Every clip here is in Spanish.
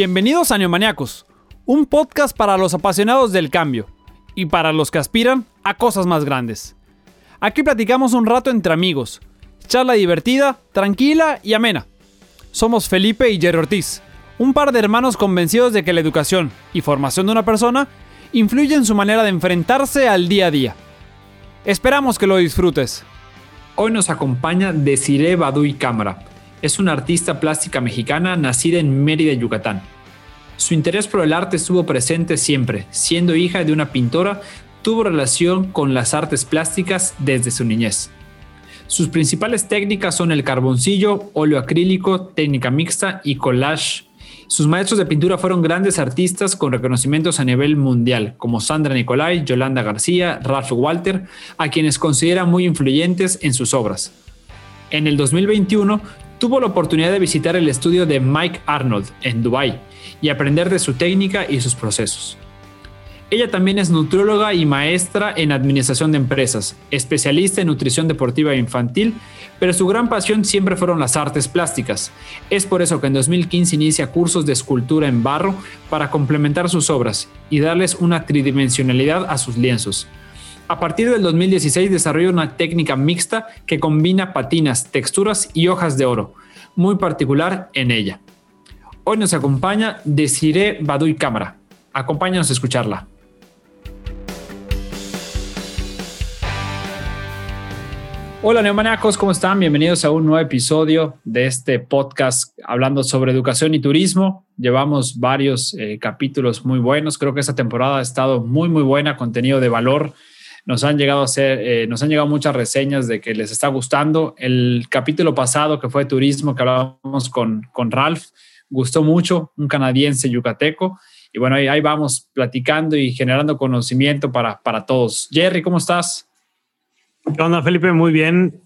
Bienvenidos a Neomaniacos, un podcast para los apasionados del cambio y para los que aspiran a cosas más grandes. Aquí platicamos un rato entre amigos, charla divertida, tranquila y amena. Somos Felipe y Jerry Ortiz, un par de hermanos convencidos de que la educación y formación de una persona influye en su manera de enfrentarse al día a día. Esperamos que lo disfrutes. Hoy nos acompaña Desiree Baduy Cámara. Es una artista plástica mexicana nacida en Mérida, Yucatán. Su interés por el arte estuvo presente siempre. Siendo hija de una pintora, tuvo relación con las artes plásticas desde su niñez. Sus principales técnicas son el carboncillo, óleo acrílico, técnica mixta y collage sus maestros de pintura fueron grandes artistas con reconocimientos a nivel mundial, como Sandra Nicolai, Yolanda García, Ralph Walter, a quienes considera muy influyentes en sus obras. En el 2021 tuvo la oportunidad de visitar el estudio de Mike Arnold en Dubai y aprender de su técnica y sus procesos. Ella también es nutrióloga y maestra en administración de empresas, especialista en nutrición deportiva infantil, pero su gran pasión siempre fueron las artes plásticas. Es por eso que en 2015 inicia cursos de escultura en barro para complementar sus obras y darles una tridimensionalidad a sus lienzos. A partir del 2016 desarrolla una técnica mixta que combina patinas, texturas y hojas de oro, muy particular en ella. Hoy nos acompaña Desiree Baduy Cámara. Acompáñanos a escucharla. Hola neomaniacos, ¿cómo están? Bienvenidos a un nuevo episodio de este podcast hablando sobre educación y turismo. Llevamos varios eh, capítulos muy buenos. Creo que esta temporada ha estado muy, muy buena, contenido de valor. Nos han llegado a hacer, eh, nos han llegado muchas reseñas de que les está gustando. El capítulo pasado que fue turismo que hablábamos con, con Ralph gustó mucho, un canadiense yucateco. Y bueno, ahí, vamos platicando y generando conocimiento para, para todos. Jerry, ¿cómo estás? ¿Qué onda, Felipe? Muy bien.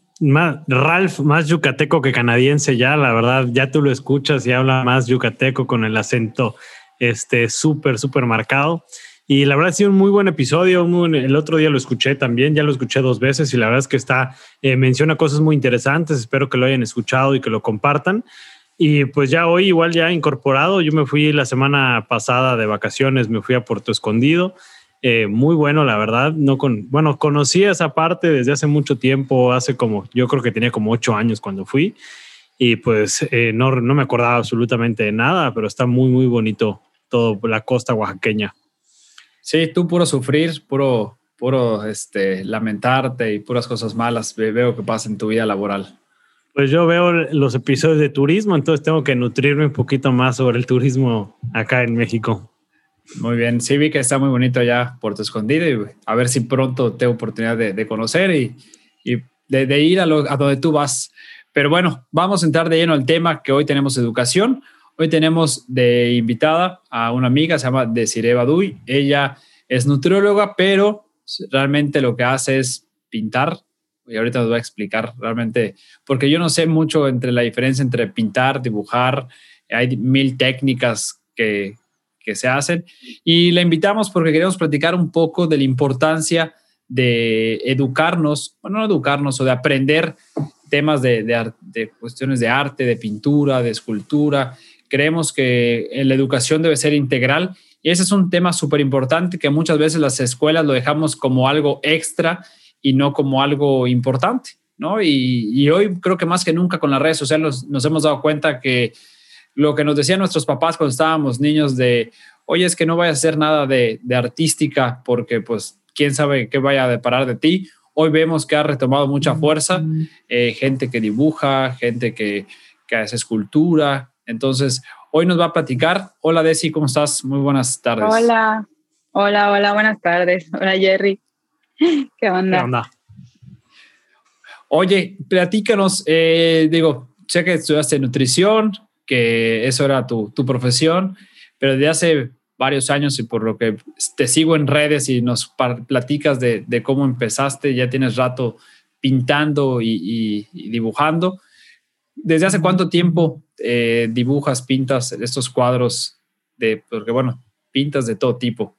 Ralph, más yucateco que canadiense ya, la verdad, ya tú lo escuchas y habla más yucateco con el acento este súper, súper marcado. Y la verdad ha sido un muy buen episodio. el otro día lo escuché también, ya lo escuché dos veces y la verdad es que está, eh, menciona cosas muy interesantes. Espero que lo hayan escuchado y que lo compartan. Y pues ya hoy igual ya incorporado, yo me fui la semana pasada de vacaciones, me fui a Puerto Escondido eh, muy bueno, la verdad. No con, bueno, conocí esa parte desde hace mucho tiempo, hace como, yo creo que tenía como ocho años cuando fui y pues eh, no, no me acordaba absolutamente de nada, pero está muy, muy bonito todo la costa oaxaqueña. Sí, tú puro sufrir, puro, puro este, lamentarte y puras cosas malas veo que pasa en tu vida laboral. Pues yo veo los episodios de turismo, entonces tengo que nutrirme un poquito más sobre el turismo acá en México. Muy bien, sí vi que está muy bonito allá Puerto Escondido y a ver si pronto tengo oportunidad de, conocer y, de, ir a, donde tú vas. Pero bueno, vamos a entrar de lleno al tema que hoy tenemos educación. Hoy tenemos de invitada a una amiga, se llama Desiree Baduy. Ella es nutrióloga, pero realmente lo que hace es pintar. Y ahorita nos voy a explicar realmente, porque yo no sé mucho entre la diferencia entre pintar, dibujar. Hay mil técnicas que, que se hacen. Y la invitamos porque queremos platicar un poco de la importancia de educarnos, bueno, no educarnos, o de aprender temas de, de, cuestiones de arte, de pintura, de escultura. Creemos que la educación debe ser integral y ese es un tema súper importante que muchas veces las escuelas lo dejamos como algo extra y no como algo importante, ¿no? Y, hoy creo que más que nunca con las redes sociales nos hemos dado cuenta que lo que nos decían nuestros papás cuando estábamos niños de, oye, es que no vaya a hacer nada de, artística porque pues quién sabe qué vaya a deparar de ti. Hoy vemos que ha retomado mucha fuerza, eh, gente que dibuja, gente que, que hace escultura. Entonces, hoy nos va a platicar. Hola Desi, ¿cómo estás? Muy buenas tardes. Hola, hola, hola, buenas tardes. Hola Jerry. ¿Qué onda? ¿Qué onda? Oye, platícanos, eh, digo, sé que estudiaste nutrición, que eso era tu, profesión, pero desde hace varios años y por lo que te sigo en redes y nos platicas de, cómo empezaste, ya tienes rato pintando y, dibujando. ¿Desde hace cuánto tiempo eh, dibujas, pintas estos cuadros? De, porque bueno, pintas de todo tipo.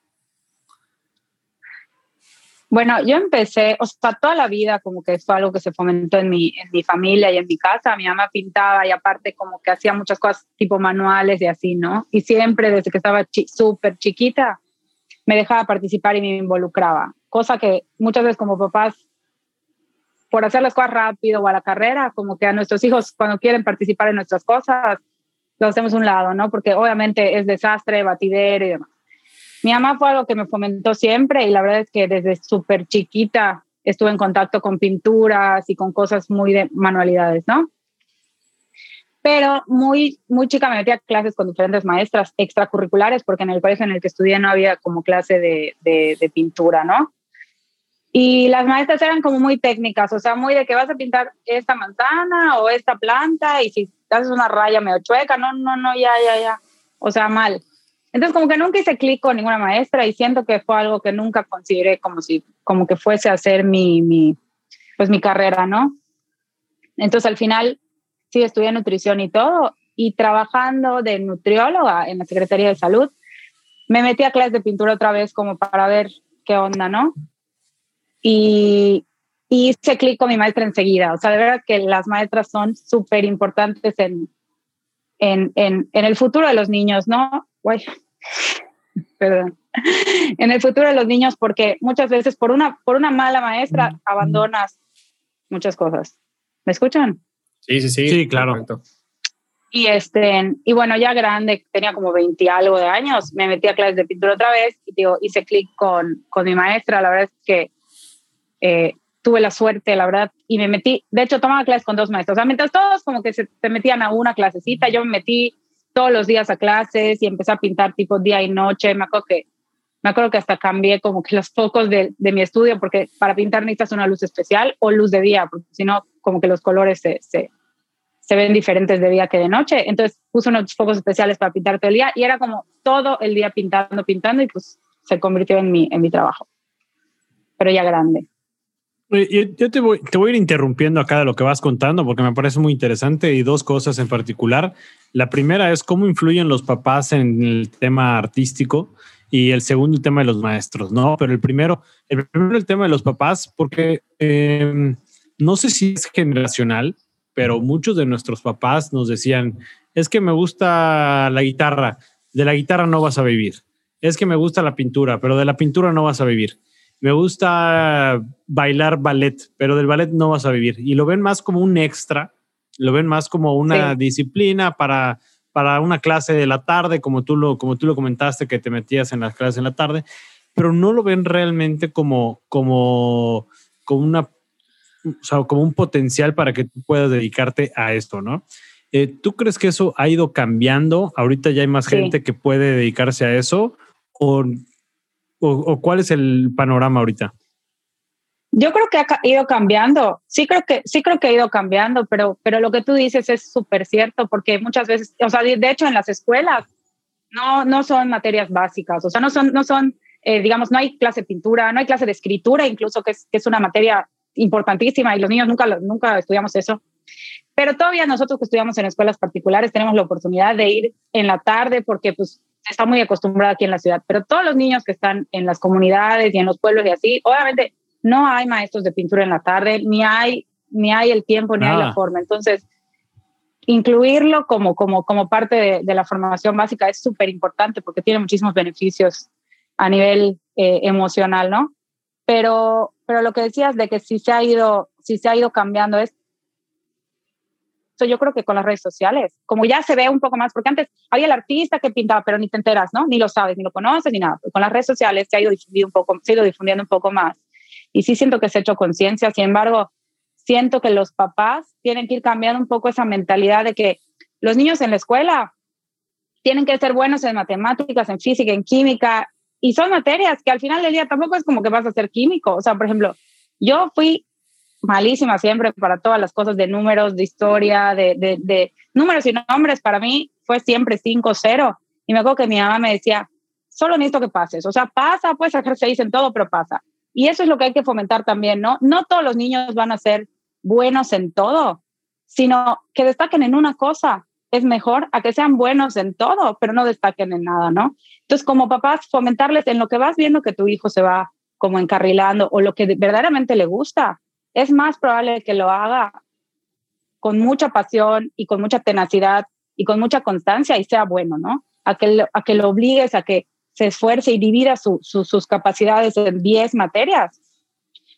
Bueno, yo empecé, o sea, toda la vida como que fue algo que se fomentó en mi, en mi familia y en mi casa. Mi mamá pintaba y aparte como que hacía muchas cosas tipo manuales y así, ¿no? Y siempre desde que estaba súper chiquita me dejaba participar y me involucraba, cosa que muchas veces como papás, por hacer las cosas rápido o a la carrera, como que a nuestros hijos cuando quieren participar en nuestras cosas, lo hacemos un lado, ¿no? Porque obviamente es desastre, batidero y demás. Mi mamá fue algo que me fomentó siempre y la verdad es que desde súper chiquita estuve en contacto con pinturas y con cosas muy de manualidades, ¿no? Pero muy, muy chica me metí a clases con diferentes maestras extracurriculares porque en el colegio en el que estudié no había como clase de, de, de pintura, ¿no? Y las maestras eran como muy técnicas, o sea, muy de que vas a pintar esta manzana o esta planta y si haces una raya medio chueca, no, no, no, ya, ya, ya. O sea, mal. Entonces, como que nunca hice clic con ninguna maestra y siento que fue algo que nunca consideré como si, como que fuese a hacer mi, mi, pues mi carrera, ¿no? Entonces, al final, sí, estudié nutrición y todo, y trabajando de nutrióloga en la Secretaría de Salud, me metí a clases de pintura otra vez como para ver qué onda, ¿no? Y, y hice clic con mi maestra enseguida. O sea, de verdad que las maestras son súper importantes en, en, en, en, el futuro de los niños, ¿no? Uy, perdón, en el futuro de los niños, porque muchas veces por una, por una mala maestra abandonas muchas cosas. ¿Me escuchan? Sí, sí, sí. Sí, claro. Y, este, y bueno, ya grande, tenía como 20 algo de años, me metí a clases de pintura otra vez y digo, hice clic con, con mi maestra. La verdad es que eh, tuve la suerte, la verdad, y me metí, de hecho, tomaba clases con dos maestros. O sea, mientras todos como que se, se metían a una clasecita, yo me metí todos los días a clases y empecé a pintar tipo día y noche. Me acuerdo que, me acuerdo que hasta cambié como que los focos de, de mi estudio porque para pintar necesitas una luz especial o luz de día, porque si no, como que los colores se, se, se, ven diferentes de día que de noche. Entonces puse unos focos especiales para pintar todo el día y era como todo el día pintando, pintando y pues se convirtió en mi, en mi trabajo, pero ya grande. Yo te voy, te voy a ir interrumpiendo acá de lo que vas contando porque me parece muy interesante y dos cosas en particular. La primera es cómo influyen los papás en el tema artístico y el segundo el tema de los maestros, ¿no? Pero el primero, el primero el tema de los papás porque eh, no sé si es generacional, pero muchos de nuestros papás nos decían, es que me gusta la guitarra, de la guitarra no vas a vivir. Es que me gusta la pintura, pero de la pintura no vas a vivir me gusta bailar ballet, pero del ballet no vas a vivir. Y lo ven más como un extra, lo ven más como una sí. disciplina para, para una clase de la tarde, como tú, lo, como tú lo comentaste, que te metías en las clases en la tarde, pero no lo ven realmente como, como, como, una, o sea, como un potencial para que tú puedas dedicarte a esto, ¿no? Eh, ¿Tú crees que eso ha ido cambiando? Ahorita ya hay más sí. gente que puede dedicarse a eso o o, o, cuál es el panorama ahorita? Yo creo que ha ido cambiando. Sí creo que sí creo que ha ido cambiando, pero pero lo que tú dices es súper cierto porque muchas veces, o sea, de hecho en las escuelas no no son materias básicas, o sea, no son no son eh, digamos, no hay clase de pintura, no hay clase de escritura, incluso que es, que es una materia importantísima y los niños nunca, nunca estudiamos eso. Pero todavía nosotros que estudiamos en escuelas particulares tenemos la oportunidad de ir en la tarde porque pues está muy acostumbrada aquí en la ciudad, pero todos los niños que están en las comunidades y en los pueblos y así, obviamente no hay maestros de pintura en la tarde, ni hay, ni hay el tiempo, ni ah. hay la forma. Entonces, incluirlo como, como, como parte de, de la formación básica es súper importante porque tiene muchísimos beneficios a nivel eh, emocional, ¿no? Pero, pero lo que decías de que si se ha ido, si se ha ido cambiando es So, yo creo que con las redes sociales, como ya se ve un poco más, porque antes había el artista que pintaba, pero ni te enteras, ¿no? Ni lo sabes, ni lo conoces, ni nada. Con las redes sociales se ha ido difundiendo un poco, se ha ido difundiendo un poco más. Y sí siento que se ha hecho conciencia, sin embargo, siento que los papás tienen que ir cambiando un poco esa mentalidad de que los niños en la escuela tienen que ser buenos en matemáticas, en física, en química, y son materias que al final del día tampoco es como que vas a ser químico. O sea, por ejemplo, yo fui malísima siempre para todas las cosas de números, de historia, de, de, números y nombres. Para mí fue siempre 5-0. Y me acuerdo que mi mamá me decía, solo necesito que pases. O sea, pasa, puedes sacar seis en todo, pero pasa. Y eso es lo que hay que fomentar también, ¿no? No todos los niños van a ser buenos en todo, sino que destaquen en una cosa. Es mejor a que sean buenos en todo, pero no destaquen en nada, ¿no? Entonces, como papás, fomentarles en lo que vas viendo que tu hijo se va como encarrilando o lo que verdaderamente le gusta, es más probable que lo haga con mucha pasión y con mucha tenacidad y con mucha constancia y sea bueno, ¿no? A que, lo, a que lo obligues a que se esfuerce y divida sus capacidades en 10 materias.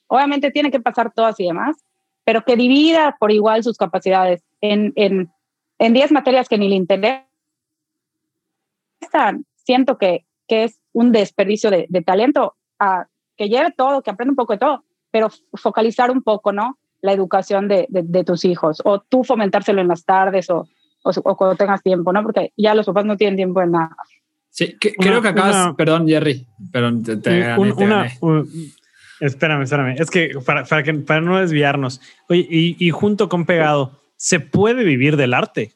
Obviamente tiene que pasar todas y demás, pero que divida por igual sus capacidades en, en, en 10 materias que ni le interesan. Siento que, que es un desperdicio de, de talento a que lleve todo, que aprenda un poco de todo, pero focalizar un poco, ¿no? La educación de, de, tus hijos, o tú fomentárselo en las tardes o, o, cuando tengas tiempo, ¿no? Porque ya los papás no tienen tiempo en nada. Sí, creo que acabas, perdón, Jerry, pero te, te, una, espérame, espérame, es que para, para, que para no desviarnos, oye, y, y junto con Pegado, ¿se puede vivir del arte?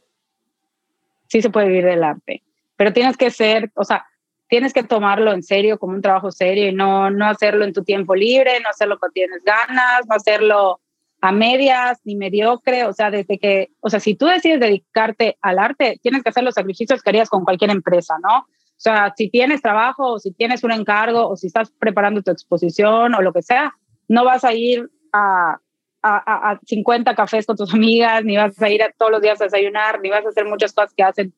Sí, se puede vivir del arte, pero tienes que ser, o sea, tienes que tomarlo en serio, como un trabajo serio y no, no hacerlo en tu tiempo libre, no hacerlo cuando tienes ganas, no hacerlo a medias ni mediocre, o sea, desde que, o sea, si tú decides dedicarte al arte, tienes que hacer los sacrificios que harías con cualquier empresa, ¿no? O sea, si tienes trabajo o si tienes un encargo o si estás preparando tu exposición o lo que sea, no vas a ir a, a, a 50 cafés con tus amigas, ni vas a ir a todos los días a desayunar, ni vas a hacer muchas cosas que hacen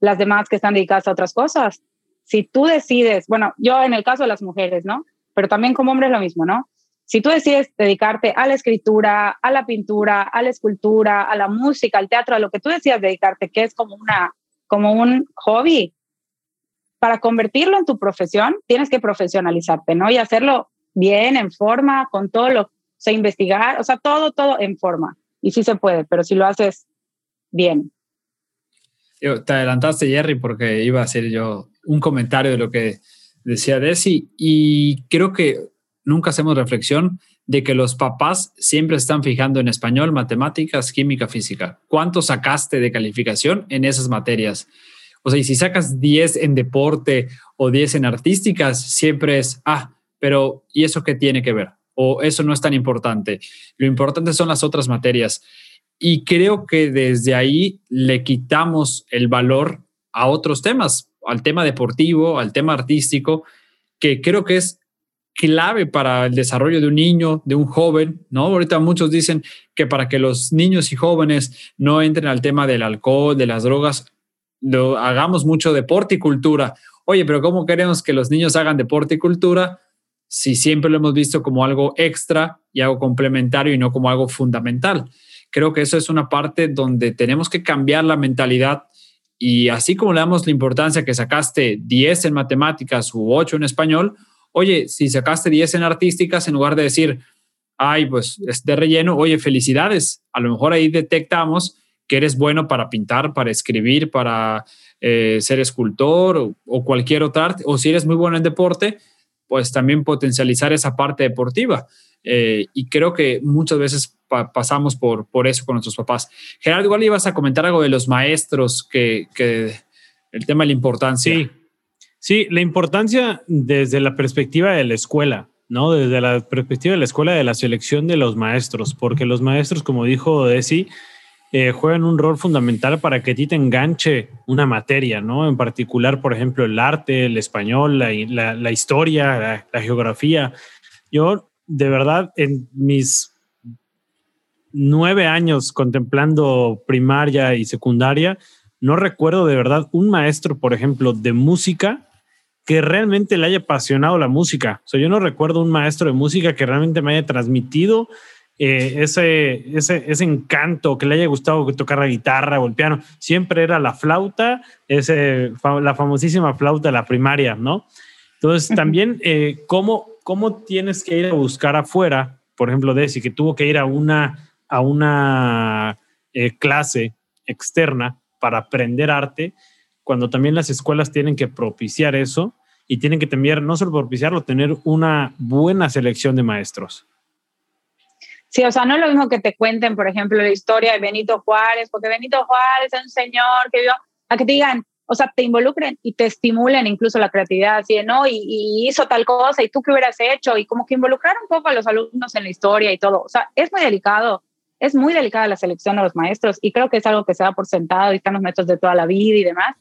las demás que están dedicadas a otras cosas si tú decides, bueno, yo en el caso de las mujeres, ¿no? Pero también como hombre es lo mismo, ¿no? Si tú decides dedicarte a la escritura, a la pintura, a la escultura, a la música, al teatro, a lo que tú decidas dedicarte, que es como una como un hobby, para convertirlo en tu profesión, tienes que profesionalizarte, ¿no? Y hacerlo bien, en forma, con todo lo, o sea, investigar, o sea, todo, todo en forma. Y sí se puede, pero si lo haces bien. Te adelantaste, Jerry, porque iba a ser yo un comentario de lo que decía Desi y creo que nunca hacemos reflexión de que los papás siempre están fijando en español, matemáticas, química, física. ¿Cuánto sacaste de calificación en esas materias? O sea, y si sacas 10 en deporte o 10 en artísticas, siempre es, ah, pero ¿y eso qué tiene que ver? O eso no es tan importante. Lo importante son las otras materias. Y creo que desde ahí le quitamos el valor a otros temas al tema deportivo, al tema artístico, que creo que es clave para el desarrollo de un niño, de un joven, ¿no? Ahorita muchos dicen que para que los niños y jóvenes no entren al tema del alcohol, de las drogas, lo, hagamos mucho deporte y cultura. Oye, pero ¿cómo queremos que los niños hagan deporte y cultura si siempre lo hemos visto como algo extra y algo complementario y no como algo fundamental? Creo que eso es una parte donde tenemos que cambiar la mentalidad y así como le damos la importancia que sacaste 10 en matemáticas u 8 en español, oye, si sacaste 10 en artísticas, en lugar de decir, ay, pues es de relleno, oye, felicidades. A lo mejor ahí detectamos que eres bueno para pintar, para escribir, para eh, ser escultor o, cualquier otra arte. O si eres muy bueno en deporte, pues también potencializar esa parte deportiva. Eh, y creo que muchas veces pasamos por, por eso con nuestros papás. Gerardo, igual ibas a comentar algo de los maestros, que, que el tema de la importancia. Sí, sí, la importancia desde la perspectiva de la escuela, ¿no? Desde la perspectiva de la escuela de la selección de los maestros, porque los maestros, como dijo Desi, eh, juegan un rol fundamental para que a ti te enganche una materia, ¿no? En particular, por ejemplo, el arte, el español, la, la, la historia, la, la, geografía. Yo, de verdad, en mis nueve años contemplando primaria y secundaria, no recuerdo de verdad un maestro, por ejemplo, de música que realmente le haya apasionado la música. O sea, yo no recuerdo un maestro de música que realmente me haya transmitido eh, ese, ese, ese, encanto, que le haya gustado tocar la guitarra o el piano. Siempre era la flauta, ese, la famosísima flauta de la primaria, ¿no? Entonces, también, eh, ¿cómo, ¿cómo tienes que ir a buscar afuera? Por ejemplo, Desi, que tuvo que ir a una a una eh, clase externa para aprender arte, cuando también las escuelas tienen que propiciar eso y tienen que tener, no solo propiciarlo, tener una buena selección de maestros. Sí, o sea, no es lo mismo que te cuenten, por ejemplo, la historia de Benito Juárez, porque Benito Juárez es un señor que vio, a que te digan, o sea, te involucren y te estimulen incluso la creatividad, así de, no, y, y, hizo tal cosa, y tú qué hubieras hecho, y como que involucrar un poco a los alumnos en la historia y todo. O sea, es muy delicado es muy delicada la selección de los maestros y creo que es algo que se da por sentado y están los maestros de toda la vida y demás.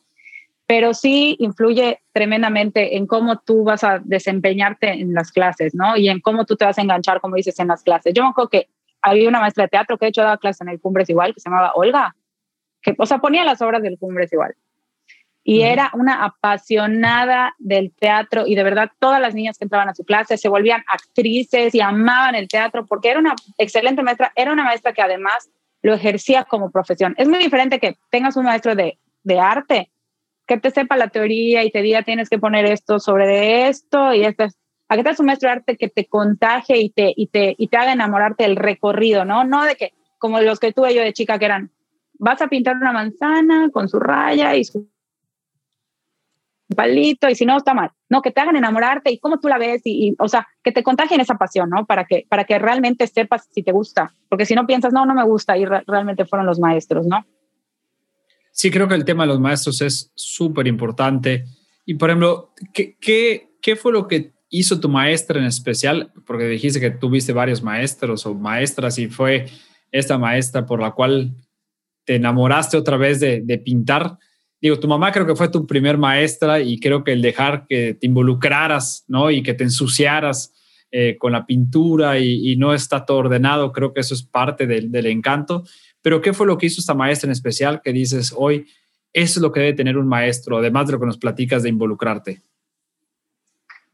pero sí influye tremendamente en cómo tú vas a desempeñarte en las clases, ¿no? Y en cómo tú te vas a enganchar, como dices, en las clases. Yo me acuerdo que había una maestra de teatro que de hecho daba clases en el Cumbres igual, que se llamaba Olga, que, o sea, ponía las obras del Cumbres igual. Y era una apasionada del teatro y de verdad todas las niñas que entraban a su clase se volvían actrices y amaban el teatro porque era una excelente maestra, era una maestra que además lo ejercía como profesión. Es muy diferente que tengas un maestro de, de arte que te sepa la teoría y te diga tienes que poner esto sobre esto y esto a que te un maestro de arte que te contagie y te, y te, y te haga enamorarte del recorrido, ¿no? No de que, como los que tuve yo de chica, que eran, vas a pintar una manzana con su raya y su palito, y si no, está mal. No, que te hagan enamorarte y cómo tú la ves, y, o sea, que te contagien esa pasión, ¿no? Para que, para que realmente sepas si te gusta, porque si no piensas, no, no me gusta, y realmente fueron los maestros, ¿no? Sí, creo que el tema de los maestros es súper importante. Y, por ejemplo, ¿qué, qué, qué fue lo que hizo tu maestra en especial? Porque dijiste que tuviste varios maestros o maestras y fue esta maestra por la cual te enamoraste otra vez de, de, pintar. Digo, tu mamá creo que fue tu primer maestra y creo que el dejar que te involucraras, ¿no? Y que te ensuciaras eh, con la pintura y, no está todo ordenado, creo que eso es parte del, del encanto. Pero ¿qué fue lo que hizo esta maestra en especial que dices hoy, eso es lo que debe tener un maestro, además de lo que nos platicas de involucrarte?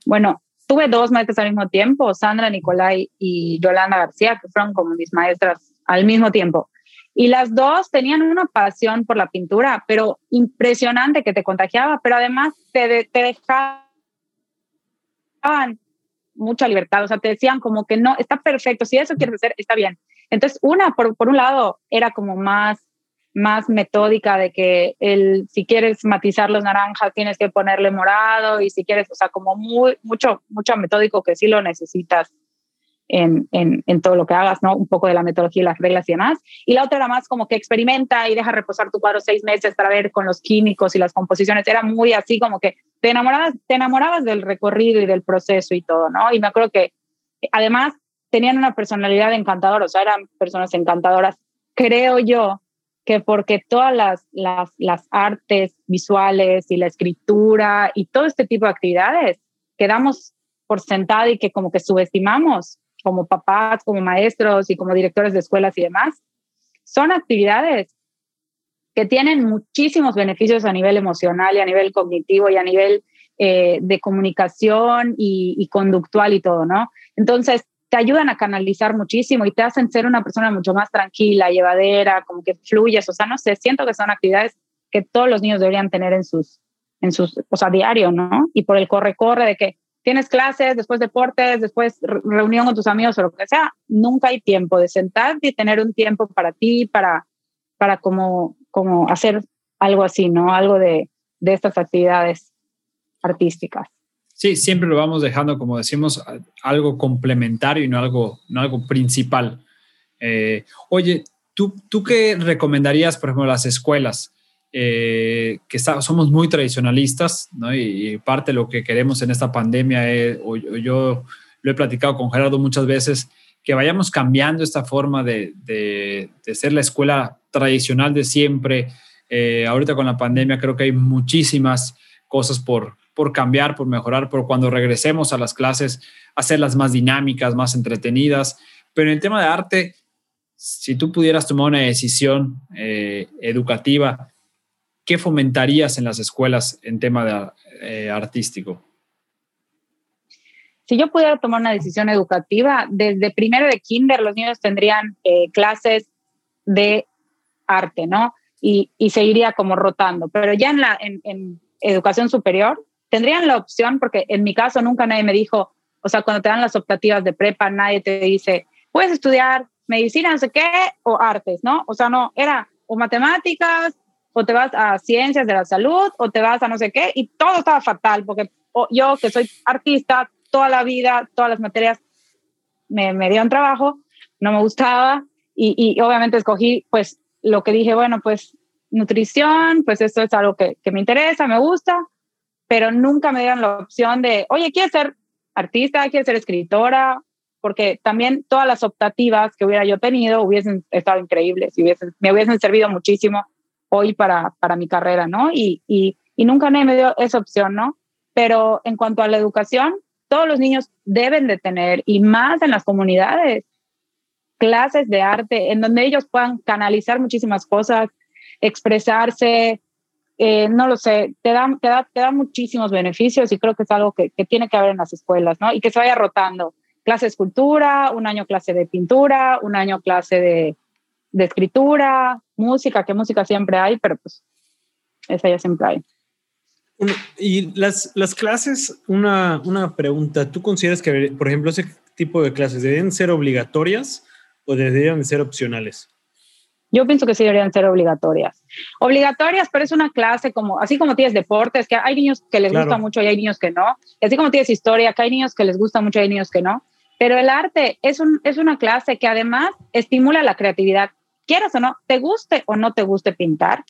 Bueno, tuve dos maestras al mismo tiempo, Sandra Nicolai y Yolanda García, que fueron como mis maestras al mismo tiempo. Y las dos tenían una pasión por la pintura, pero impresionante que te contagiaba, pero además te, te dejaban mucha libertad, o sea, te decían como que no, está perfecto, si eso quieres hacer, está bien. Entonces, una, por, por un lado, era como más, más metódica de que el, si quieres matizar los naranjas, tienes que ponerle morado y si quieres, o sea, como muy, mucho, mucho metódico que sí lo necesitas en, en, en, todo lo que hagas, ¿no? Un poco de la metodología y las reglas y demás. Y la otra era más como que experimenta y deja reposar tu cuadro seis meses para ver con los químicos y las composiciones. Era muy así como que te enamorabas, te enamorabas del recorrido y del proceso y todo, ¿no? Y me acuerdo que además tenían una personalidad encantadora, o sea, eran personas encantadoras. Creo yo que porque todas las, las, las artes visuales y la escritura y todo este tipo de actividades quedamos por sentado y que como que subestimamos como papás, como maestros y como directores de escuelas y demás, son actividades que tienen muchísimos beneficios a nivel emocional y a nivel cognitivo y a nivel eh, de comunicación y, y, conductual y todo, ¿no? Entonces, te ayudan a canalizar muchísimo y te hacen ser una persona mucho más tranquila, llevadera, como que fluyes, o sea, no sé, siento que son actividades que todos los niños deberían tener en sus, en sus, o sea, diario, ¿no? Y por el corre-corre de que tienes clases, después deportes, después reunión con tus amigos o lo que sea, nunca hay tiempo de sentarte y tener un tiempo para ti, para, para como, como hacer algo así, ¿no? Algo de, de estas actividades artísticas. Sí, siempre lo vamos dejando, como decimos, algo complementario y no algo, no algo principal. Eh, oye, ¿tú, ¿tú qué recomendarías, por ejemplo, las escuelas? Eh, que está, somos muy tradicionalistas, ¿no? Y, parte de lo que queremos en esta pandemia, es, o, yo lo he platicado con Gerardo muchas veces, que vayamos cambiando esta forma de, de, de ser la escuela tradicional de siempre. Eh, ahorita con la pandemia creo que hay muchísimas cosas por, por cambiar, por mejorar, por cuando regresemos a las clases, hacerlas más dinámicas, más entretenidas. Pero en el tema de arte, si tú pudieras tomar una decisión eh, educativa, ¿qué fomentarías en las escuelas en tema de, eh, artístico? Si yo pudiera tomar una decisión educativa, desde primero de kinder los niños tendrían eh, clases de arte, ¿no? Y, y, seguiría como rotando. Pero ya en la en, en educación superior, tendrían la opción, porque en mi caso nunca nadie me dijo, o sea, cuando te dan las optativas de prepa, nadie te dice, puedes estudiar medicina, no sé qué, o artes, ¿no? O sea, no, era o matemáticas, o te vas a ciencias de la salud, o te vas a no sé qué, y todo estaba fatal, porque yo que soy artista, toda la vida, todas las materias me, me dieron trabajo, no me gustaba, y, y, obviamente escogí, pues, lo que dije, bueno, pues, nutrición, pues esto es algo que, que me interesa, me gusta, pero nunca me dieron la opción de, oye, ¿quieres ser artista? ¿Quieres ser escritora? Porque también todas las optativas que hubiera yo tenido hubiesen estado increíbles hubiesen, me hubiesen servido muchísimo hoy para, para mi carrera, ¿no? Y, y, y nunca nadie me dio esa opción, ¿no? Pero en cuanto a la educación, todos los niños deben de tener, y más en las comunidades, clases de arte en donde ellos puedan canalizar muchísimas cosas, expresarse, eh, no lo sé, te da, te, da, te da muchísimos beneficios y creo que es algo que, que, tiene que haber en las escuelas, ¿no? Y que se vaya rotando. Clase de escultura, un año clase de pintura, un año clase de, de escritura, música, que música siempre hay, pero pues esa ya siempre hay. Y las, las clases, una, una pregunta, ¿tú consideras que, por ejemplo, ese tipo de clases deben ser obligatorias o deberían ser opcionales? Yo pienso que sí deberían ser obligatorias. Obligatorias, pero es una clase como, así como tienes deportes, que hay niños que les gusta mucho y hay niños que no. Y así como tienes historia, que hay niños que les gusta mucho y hay niños que no. Pero el arte es, un, es una clase que además estimula la creatividad. Quieras o no, te guste o no te guste pintar.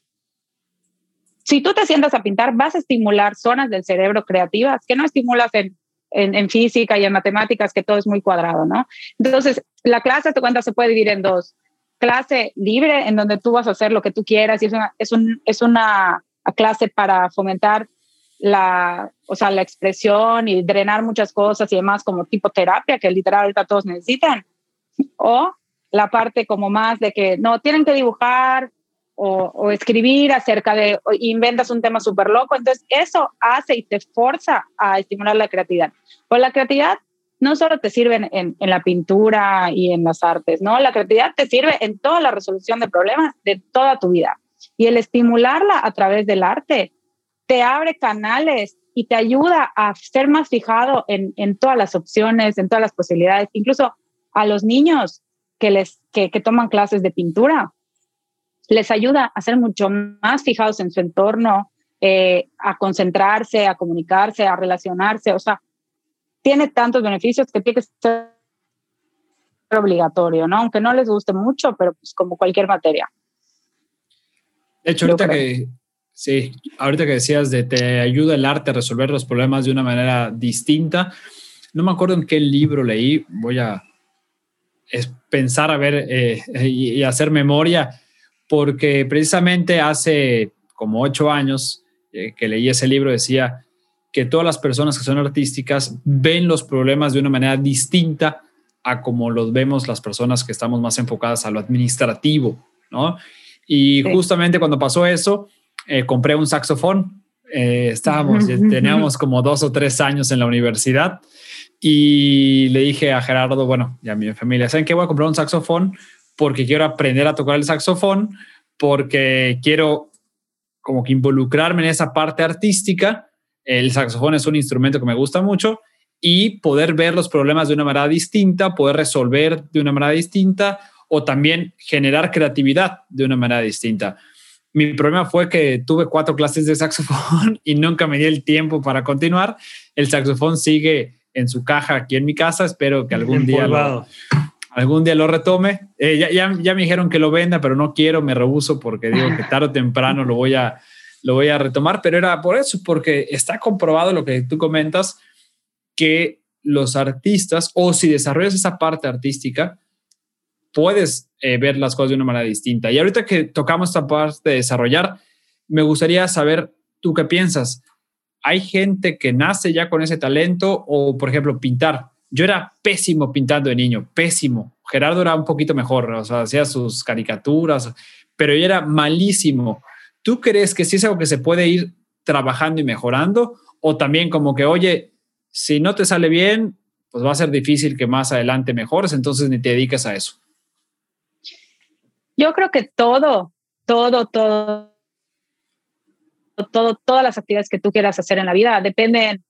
Si tú te sientas a pintar, vas a estimular zonas del cerebro creativas que no estimulas en, en, en física y en matemáticas, que todo es muy cuadrado, ¿no? Entonces, la clase, te cuenta, se puede dividir en dos clase libre en donde tú vas a hacer lo que tú quieras y es una, es un, es una clase para fomentar la, o sea, la expresión y drenar muchas cosas y demás como tipo terapia que literal ahorita todos necesitan. O la parte como más de que no, tienen que dibujar o, escribir acerca de, inventas un tema súper loco. Entonces eso hace y te forza a estimular la creatividad. Pues la creatividad no solo te sirve en, la pintura y en las artes, ¿no? La creatividad te sirve en toda la resolución de problemas de toda tu vida. Y el estimularla a través del arte te abre canales y te ayuda a ser más fijado en todas las opciones, en todas las posibilidades, incluso a los niños que, les, que, que toman clases de pintura, les ayuda a ser mucho más fijados en su entorno, eh, a concentrarse, a comunicarse, a relacionarse, o sea, tiene tantos beneficios que tiene que ser obligatorio, ¿no? Aunque no les guste mucho, pero pues como cualquier materia. De hecho, ahorita que, sí, ahorita que decías de te ayuda el arte a resolver los problemas de una manera distinta, no me acuerdo en qué libro leí, voy a pensar a ver eh, y, y, hacer memoria, porque precisamente hace como ocho años eh, que leí ese libro decía, que todas las personas que son artísticas ven los problemas de una manera distinta a como los vemos las personas que estamos más enfocadas a lo administrativo, ¿no? Y sí. justamente cuando pasó eso, eh, compré un saxofón. Estábamos, teníamos como dos o tres años en la universidad y le dije a Gerardo, bueno, y a mi familia, ¿saben qué? Voy a comprar un saxofón porque quiero aprender a tocar el saxofón, porque quiero como que involucrarme en esa parte artística el saxofón es un instrumento que me gusta mucho y poder ver los problemas de una manera distinta, poder resolver de una manera distinta o también generar creatividad de una manera distinta. Mi problema fue que tuve cuatro clases de saxofón y nunca me di el tiempo para continuar. El saxofón sigue en su caja aquí en mi casa. Espero que algún día lo, algún día lo retome. Eh, ya, ya, ya, me dijeron que lo venda, pero no quiero, me rehuso porque digo que tarde o temprano lo voy a, lo voy a retomar, pero era por eso, porque está comprobado lo que tú comentas, que los artistas, o si desarrollas esa parte artística, puedes eh, ver las cosas de una manera distinta. Y ahorita que tocamos esta parte de desarrollar, me gustaría saber tú qué piensas. ¿Hay gente que nace ya con ese talento o, por ejemplo, pintar? Yo era pésimo pintando de niño, pésimo. Gerardo era un poquito mejor, o sea, hacía sus caricaturas, pero yo era malísimo. ¿Tú crees que sí es algo que se puede ir trabajando y mejorando? O también como que, oye, si no te sale bien, pues va a ser difícil que más adelante mejores, entonces ni te dediques a eso. Yo creo que todo, todo, todo, todo, todas las actividades que tú quieras hacer en la vida dependen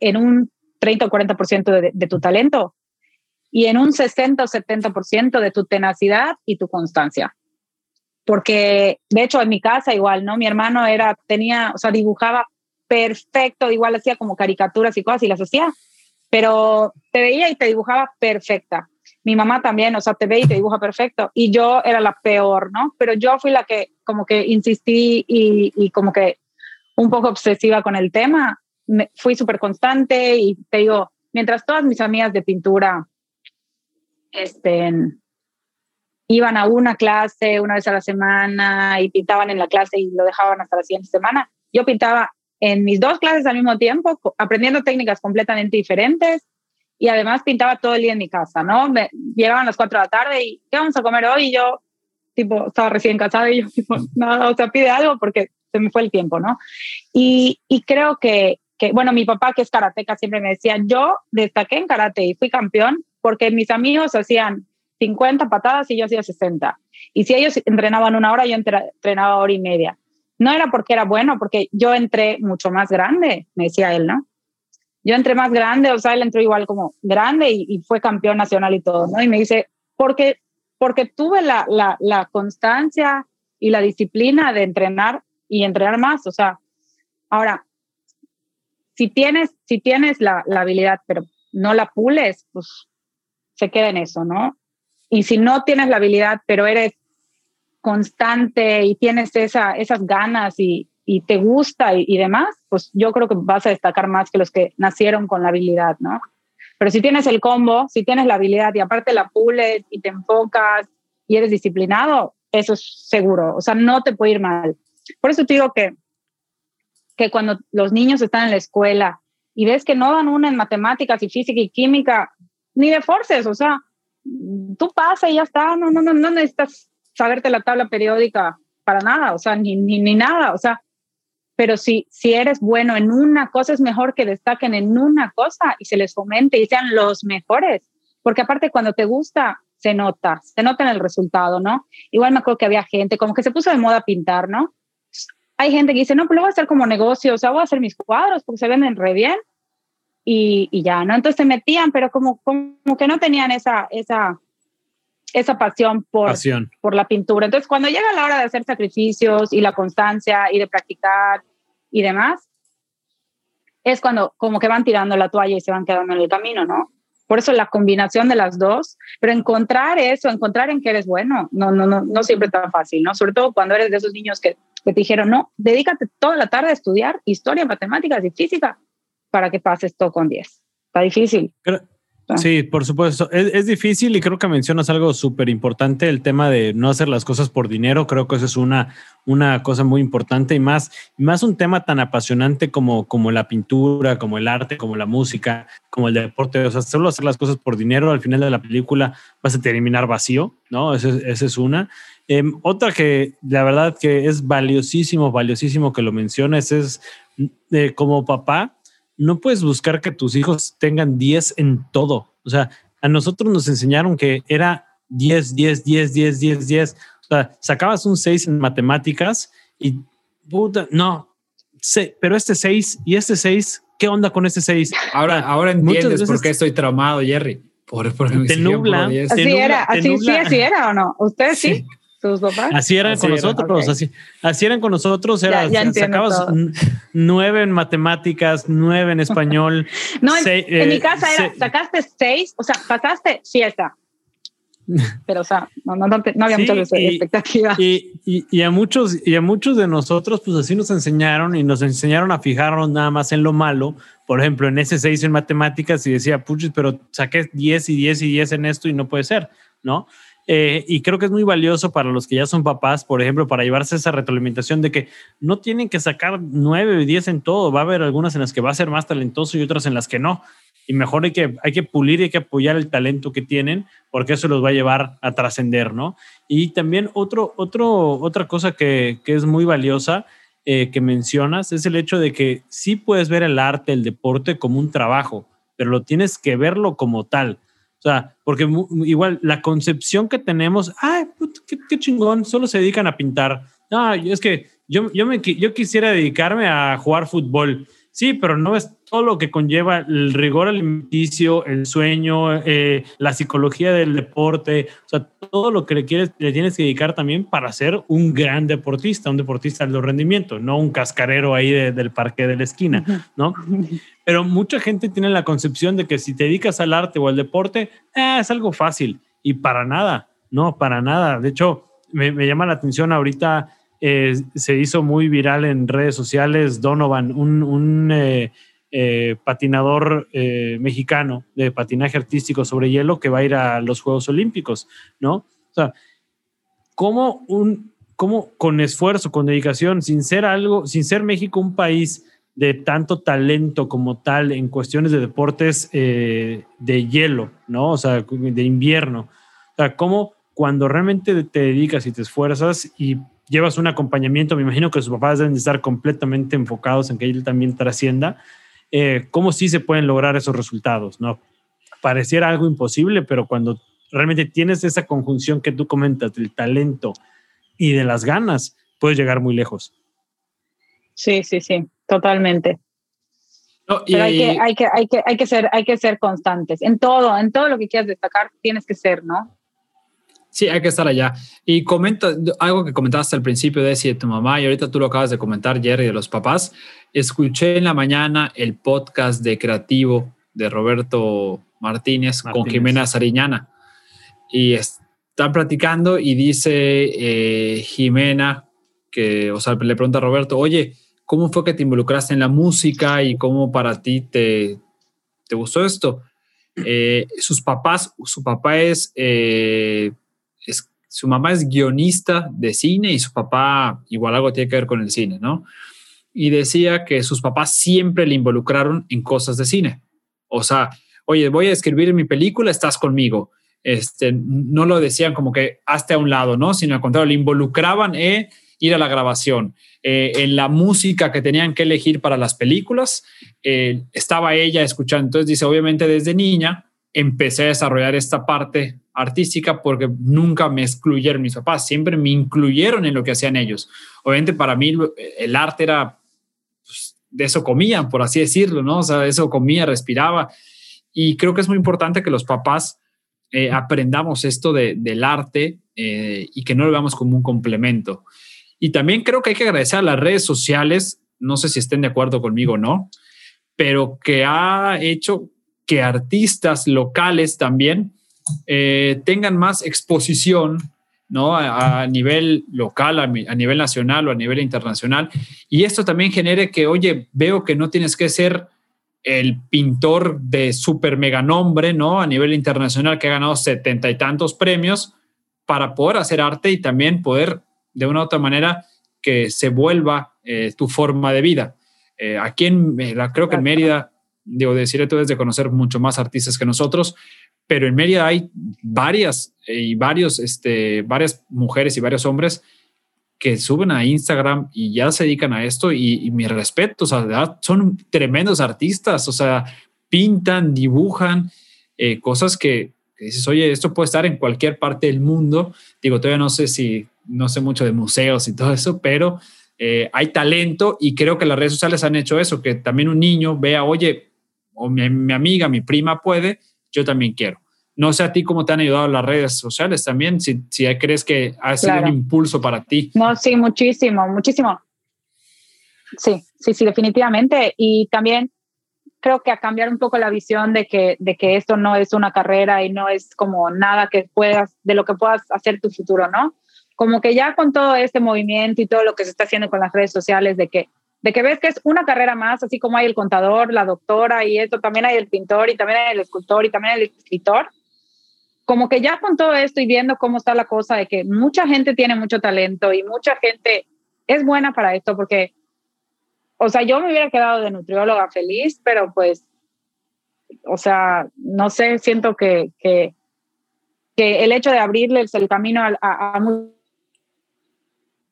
en un 30 o 40% de, de tu talento y en un 60 o 70% de tu tenacidad y tu constancia porque de hecho en mi casa igual, ¿no? Mi hermano era, tenía, o sea, dibujaba perfecto, igual hacía como caricaturas y cosas y las hacía, pero te veía y te dibujaba perfecta. Mi mamá también, o sea, te ve y te dibuja perfecto. Y yo era la peor, ¿no? Pero yo fui la que como que insistí y, y como que un poco obsesiva con el tema. Me, fui súper constante y te digo, mientras todas mis amigas de pintura estén iban a una clase una vez a la semana y pintaban en la clase y lo dejaban hasta la siguiente semana. yo pintaba en mis dos clases al mismo tiempo, aprendiendo técnicas completamente diferentes y además pintaba todo el día en mi casa, ¿no? Me llegaban las 4 de la tarde y ¿qué vamos a comer hoy? Y yo, tipo, estaba recién casada y yo, tipo, nada, o sea, pide algo porque se me fue el tiempo, ¿no? Y, y creo que, que, bueno, mi papá que es karateca siempre me decía, yo destaqué en karate y fui campeón porque mis amigos hacían 50 patadas y yo hacía 60. Y si ellos entrenaban una hora, yo entrenaba hora y media. No era porque era bueno, porque yo entré mucho más grande, me decía él, ¿no? Yo entré más grande, o sea, él entró igual como grande y, fue campeón nacional y todo, ¿no? Y me dice, porque, porque tuve la, constancia y la disciplina de entrenar y entrenar más, o sea, ahora, si tienes, si tienes la, habilidad, pero no la pules, pues se queda en eso, ¿no? Y si no tienes la habilidad, pero eres constante y tienes esa, esas ganas y, y te gusta y, demás, pues yo creo que vas a destacar más que los que nacieron con la habilidad, ¿no? Pero si tienes el combo, si tienes la habilidad y aparte la pules y te enfocas y eres disciplinado, eso es seguro, o sea, no te puede ir mal. Por eso te digo que, que cuando los niños están en la escuela y ves que no dan una en matemáticas y física y química, ni de forces, o sea, tú pasa y ya está, no, no, no, no necesitas saberte la tabla periódica para nada, o sea, ni, ni, ni nada, o sea, pero si, si eres bueno en una cosa, es mejor que destaquen en una cosa y se les fomente y sean los mejores, porque aparte cuando te gusta, se nota, se nota en el resultado, ¿no? Igual me acuerdo que había gente, como que se puso de moda pintar, ¿no? Hay gente que dice, no, pues lo voy a hacer como negocio, o sea, voy a hacer mis cuadros porque se venden re bien y, y ya, ¿no? Entonces se metían, pero como, como que no tenían esa, esa, esa pasión por, por la pintura. Entonces, cuando llega la hora de hacer sacrificios y la constancia y de practicar y demás, es cuando como que van tirando la toalla y se van quedando en el camino, ¿no? Por eso la combinación de las dos, pero encontrar eso, encontrar en qué eres bueno, no, no, no, no siempre tan fácil, ¿no? Sobre todo cuando eres de esos niños que, que te dijeron, no, dedícate toda la tarde a estudiar historia, matemáticas y física para que pases todo con 10. Está difícil. Sí, por supuesto. Es, difícil y creo que mencionas algo súper importante, el tema de no hacer las cosas por dinero. Creo que eso es una, una cosa muy importante y más, más un tema tan apasionante como, como la pintura, como el arte, como la música, como el deporte. O sea, solo hacer las cosas por dinero al final de la película vas a terminar vacío, ¿no? Esa es una. Em, otra que la verdad que es valiosísimo, valiosísimo que lo menciones es eh, como papá no puedes buscar que tus hijos tengan 10 en todo. O sea, a nosotros nos enseñaron que era 10, 10, 10, 10, 10, 10. O sea, sacabas un 6 en matemáticas y puta, no, sé, pero este 6 y este 6, ¿qué onda con este 6? Ahora, ahora entiendes por qué estoy traumado, Jerry. Por, por te nubla. Así era, así, sí, así era o no. ¿Ustedes sí? Así eran con nosotros, así, así, eran con nosotros, era, sacabas nueve en matemáticas, nueve en español. no, en, mi eh, casa era, sacaste seis, o sea, pasaste fiesta. Pero, o sea, no, no, no, había mucha expectativa. Y, y, y, a muchos, y a muchos de nosotros, pues así nos enseñaron y nos enseñaron a fijarnos nada más en lo malo. Por ejemplo, en ese seis en matemáticas y decía, puchis, pero saqué 10 y 10 y 10 en esto y no puede ser, ¿no? Eh, y creo que es muy valioso para los que ya son papás, por ejemplo, para llevarse esa retroalimentación de que no tienen que sacar nueve o diez en todo. Va a haber algunas en las que va a ser más talentoso y otras en las que no. Y mejor hay que, hay que pulir y hay que apoyar el talento que tienen, porque eso los va a llevar a trascender, ¿no? Y también otro, otro, otra cosa que, que es muy valiosa eh, que mencionas es el hecho de que sí puedes ver el arte, el deporte como un trabajo, pero lo tienes que verlo como tal. O sea, porque igual la concepción que tenemos, ay, qué, chingón, solo se dedican a pintar. No, es que yo, yo, me, yo quisiera dedicarme a jugar fútbol. Sí, pero no es todo lo que conlleva el rigor alimenticio, el sueño, eh, la psicología del deporte, o sea, todo lo que le, quieres, le tienes que dedicar también para ser un gran deportista, un deportista de rendimiento, no un cascarero ahí del parque de la esquina, ¿no? Pero mucha gente tiene la concepción de que si te dedicas al arte o al deporte, eh, es algo fácil y para nada, no, para nada. De hecho, me, me llama la atención ahorita eh, se hizo muy viral en redes sociales Donovan, un, eh, eh, patinador mexicano de patinaje artístico sobre hielo que va a ir a los Juegos Olímpicos, ¿no? O sea, ¿cómo un, cómo con esfuerzo, con dedicación, sin ser algo, sin ser México un país de tanto talento como tal en cuestiones de deportes de hielo, ¿no? O sea, de invierno. O sea, cómo cuando realmente te dedicas y te esfuerzas y llevas un acompañamiento, me imagino que sus papás deben de estar completamente enfocados en que él también trascienda, eh, cómo sí se pueden lograr esos resultados, ¿no? Pareciera algo imposible, pero cuando realmente tienes esa conjunción que tú comentas del talento y de las ganas, puedes llegar muy lejos. Sí, sí, sí, totalmente. Pero hay que, hay, que, hay, que, hay, que ser, hay que ser constantes. En todo, en todo lo que quieras destacar, tienes que ser, ¿no? Sí, hay que estar allá. Y comenta algo que comentaste al principio de si de tu mamá, y ahorita tú lo acabas de comentar, Jerry, de los papás. Escuché en la mañana el podcast de Creativo de Roberto Martínez, con Jimena Sariñana. Y están platicando y dice eh, Jimena, que, o sea, le pregunta a Roberto, oye, ¿cómo fue que te involucraste en la música y cómo para ti te, te gustó esto? Eh, sus papás, su papá es eh, su mamá es guionista de cine y su papá igual algo tiene que ver con el cine, ¿no? Y decía que sus papás siempre le involucraron en cosas de cine. O sea, oye, voy a escribir mi película, estás conmigo. Este, no lo decían como que hasta a un lado, ¿no? Sino al contrario, le involucraban en ir a la grabación, eh, en la música que tenían que elegir para las películas, eh, estaba ella escuchando. Entonces dice, obviamente desde niña empecé a desarrollar esta parte artística porque nunca me excluyeron mis papás, siempre me incluyeron en lo que hacían ellos. Obviamente para mí el arte era, pues, de eso comían, por así decirlo, ¿no? O sea, de eso comía, respiraba. Y creo que es muy importante que los papás eh, aprendamos esto de, del arte eh, y que no lo veamos como un complemento. Y también creo que hay que agradecer a las redes sociales, no sé si estén de acuerdo conmigo o no, pero que ha hecho que artistas locales también eh, tengan más exposición ¿no? A, nivel local, a, nivel nacional o a nivel internacional. Y esto también genere que, oye, veo que no tienes que ser el pintor de super mega nombre, ¿no? A nivel internacional que ha ganado setenta y tantos premios para poder hacer arte y también poder, de una u otra manera, que se vuelva eh, tu forma de vida. Eh, aquí en, creo que en Mérida, digo, decirle tú de conocer mucho más artistas que nosotros, pero en Mérida hay varias eh, y varios, este, varias mujeres y varios hombres que suben a Instagram y ya se dedican a esto y, mi respeto, o sea, son tremendos artistas, o sea, pintan, dibujan eh, cosas que, dices, oye, esto puede estar en cualquier parte del mundo. Digo, todavía no sé si, no sé mucho de museos y todo eso, pero eh, hay talento y creo que las redes sociales han hecho eso, que también un niño vea, oye, o mi amiga, mi prima puede, yo también quiero. No sé a ti cómo te han ayudado las redes sociales también, si, si crees que ha sido un impulso para ti. No, sí, muchísimo, muchísimo. Sí, sí, sí, definitivamente. Y también creo que a cambiar un poco la visión de que, de que esto no es una carrera y no es como nada que puedas, de lo que puedas hacer tu futuro, ¿no? Como que ya con todo este movimiento y todo lo que se está haciendo con las redes sociales, de que de que ves que es una carrera más, así como hay el contador, la doctora y esto, también hay el pintor y también el escultor y también el escritor. Como que ya con todo esto y viendo cómo está la cosa de que mucha gente tiene mucho talento y mucha gente es buena para esto, porque, o sea, yo me hubiera quedado de nutrióloga feliz, pero pues, o sea, no sé, siento que, que, que el hecho de abrirles el camino a,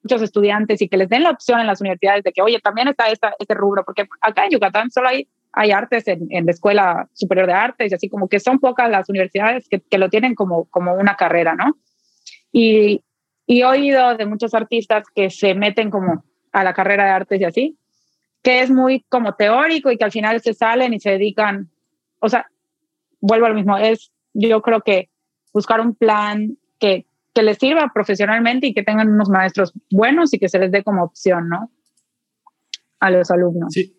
estudiantes y que les den la opción en las universidades de que, oye, también está este rubro, porque acá en Yucatán solo hay, hay artes en, en, la Escuela Superior de Artes y así como que son pocas las universidades que, que lo tienen como, como una carrera, ¿no? Y, y he oído de muchos artistas que se meten como a la carrera de artes y así, que es muy como teórico y que al final se salen y se dedican, o sea, vuelvo al mismo, es yo creo que buscar un plan que, que les sirva profesionalmente y que tengan unos maestros buenos y que se les dé como opción, ¿no? A los alumnos. Sí.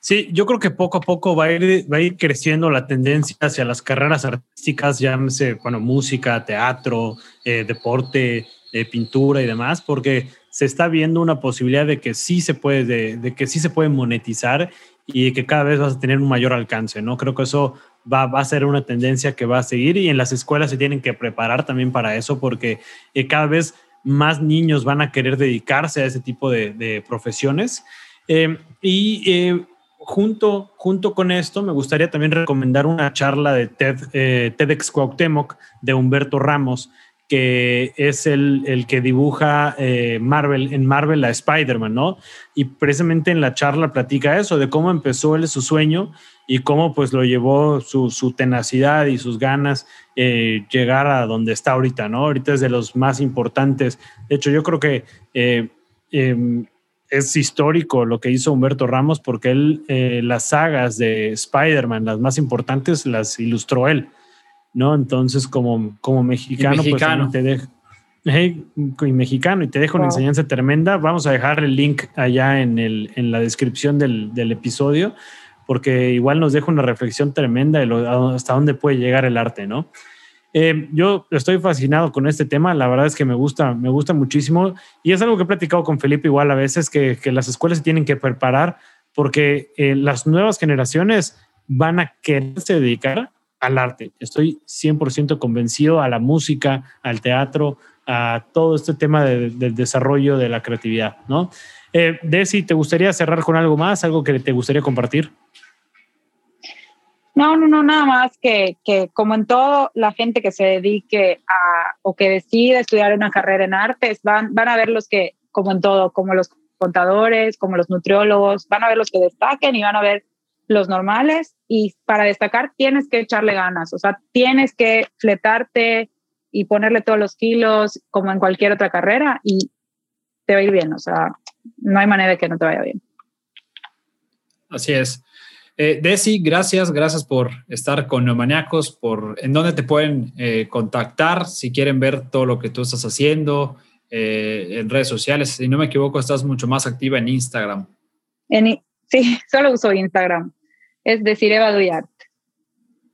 Sí, yo creo que poco a poco va a ir, va a ir creciendo la tendencia hacia las carreras artísticas, llámese, bueno, música, teatro, eh, deporte, eh, pintura y demás, porque se está viendo una posibilidad de que sí se puede, de, de, que sí se puede monetizar y que cada vez vas a tener un mayor alcance, ¿no? Creo que eso va, a ser una tendencia que va a seguir y en las escuelas se tienen que preparar también para eso porque eh, cada vez más niños van a querer dedicarse a ese tipo de, profesiones. Eh, y eh, junto, junto con esto, me gustaría también recomendar una charla de TED, eh, TEDx Cuauhtémoc de Humberto Ramos, que es el, el que dibuja eh, Marvel, en Marvel a Spider-Man, ¿no? Y precisamente en la charla platica eso, de cómo empezó él su sueño y cómo pues lo llevó su, su tenacidad y sus ganas eh, llegar a donde está ahorita, ¿no? Ahorita es de los más importantes. De hecho, yo creo que eh, em, es histórico lo que hizo Humberto Ramos porque él, las sagas de Spider-Man, las más importantes, las ilustró él. ¿No? Entonces, como, como mexicano, pues te dejo. y mexicano, y te dejo una enseñanza tremenda. Vamos a dejar el link allá en, el, en la descripción del, del episodio, porque igual nos deja una reflexión tremenda de hasta dónde puede llegar el arte, ¿no? Eh, yo estoy fascinado con este tema, la verdad es que me gusta, me gusta muchísimo y es algo que he platicado con Felipe igual a veces, que, que las escuelas se tienen que preparar porque eh, las nuevas generaciones van a quererse dedicar al arte. Estoy 100% convencido a la música, al teatro, a todo este tema del desarrollo de la creatividad, ¿no? Eh, Desi, ¿te gustaría cerrar con algo más? ¿Algo que te gustaría compartir? No, no, no, nada más que, que como en todo, la gente que se dedique a o que decide estudiar una carrera en artes, van, van a ver los que, como en todo, como los contadores, como los nutriólogos, van a ver los que destaquen y van a ver los normales y para destacar tienes que echarle ganas, o sea, tienes que fletarte y ponerle todos los kilos como en cualquier otra carrera y te va a ir bien, o sea, no hay manera de que no te vaya bien. Así es. Eh, Desi, gracias, gracias por estar con Neomaniacos, por en dónde te pueden eh, contactar si quieren ver todo lo que tú estás haciendo eh, en redes sociales. Si no me equivoco, estás mucho más activa en Instagram. En, sí, solo uso Instagram es decir Eva Duyart.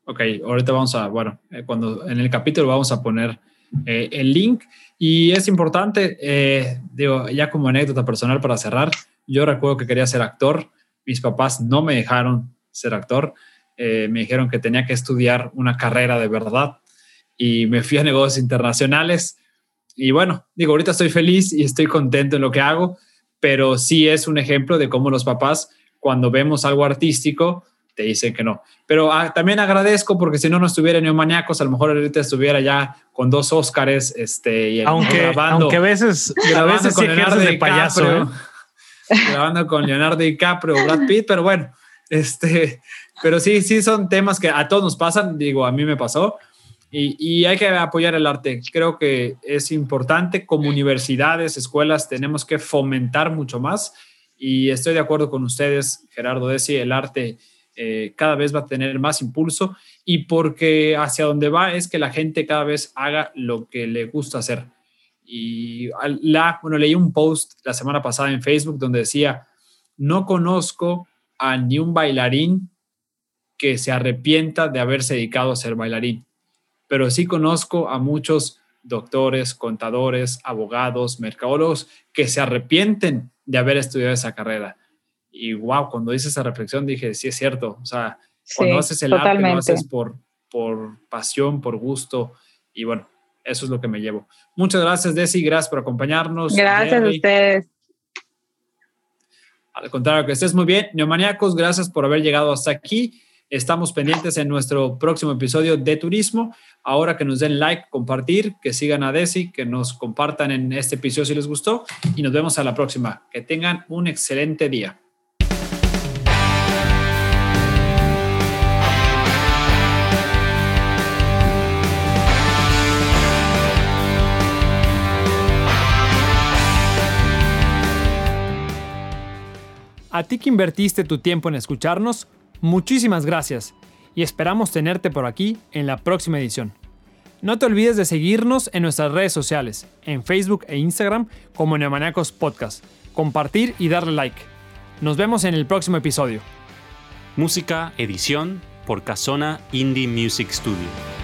Ok, ahorita vamos a, bueno, eh, cuando en el capítulo vamos a poner eh, el link. Y es importante, eh, digo, ya como anécdota personal para cerrar, yo recuerdo que quería ser actor, mis papás no me dejaron ser actor, me dijeron que tenía que estudiar una carrera de verdad. Y me fui a negocios internacionales. Y bueno, digo, ahorita estoy feliz y estoy contento en lo que hago, pero sí es un ejemplo de cómo los papás, cuando vemos algo artístico, te dicen que no. Pero ah, también agradezco porque si no, no estuviera Neomaniacos, a lo mejor ahorita estuviera ya con dos Óscares este, y aunque, grabando. Aunque a veces, a veces con Leonardo de payaso. ¿eh? grabando con Leonardo DiCaprio, Brad Pitt, pero bueno, este, pero sí, sí son temas que a todos nos pasan, digo, a mí me pasó. Y, y hay que apoyar el arte. Creo que es importante como universidades, escuelas, tenemos que fomentar mucho más. Y estoy de acuerdo con ustedes, Gerardo Desi, el arte eh, cada vez va a tener más impulso y porque hacia donde va es que la gente cada vez haga lo que le gusta hacer. Y la, bueno, leí un post la semana pasada en Facebook donde decía, no conozco a ni un bailarín que se arrepienta de haberse dedicado a ser bailarín, pero sí conozco a muchos doctores, contadores, abogados, mercadólogos que se arrepienten de haber estudiado esa carrera y wow, cuando hice esa reflexión dije, sí es cierto, o sea, cuando haces el arte lo haces por, por pasión, por gusto y bueno, eso es lo que me llevo. Muchas gracias, Desi, gracias por acompañarnos. Gracias a ustedes. Al contrario, que estés muy bien. Neomaniacos, gracias por haber llegado hasta aquí. Estamos pendientes en nuestro próximo episodio de turismo. Ahora que nos den like, compartir, que sigan a Desi, que nos compartan en este episodio si les gustó y nos vemos a la próxima. Que tengan un excelente día. A ti que invertiste tu tiempo en escucharnos, muchísimas gracias y esperamos tenerte por aquí en la próxima edición. No te olvides de seguirnos en nuestras redes sociales, en Facebook e Instagram como Neomaniacos Podcast, compartir y darle like. Nos vemos en el próximo episodio. Música, edición por Casona Indie Music Studio.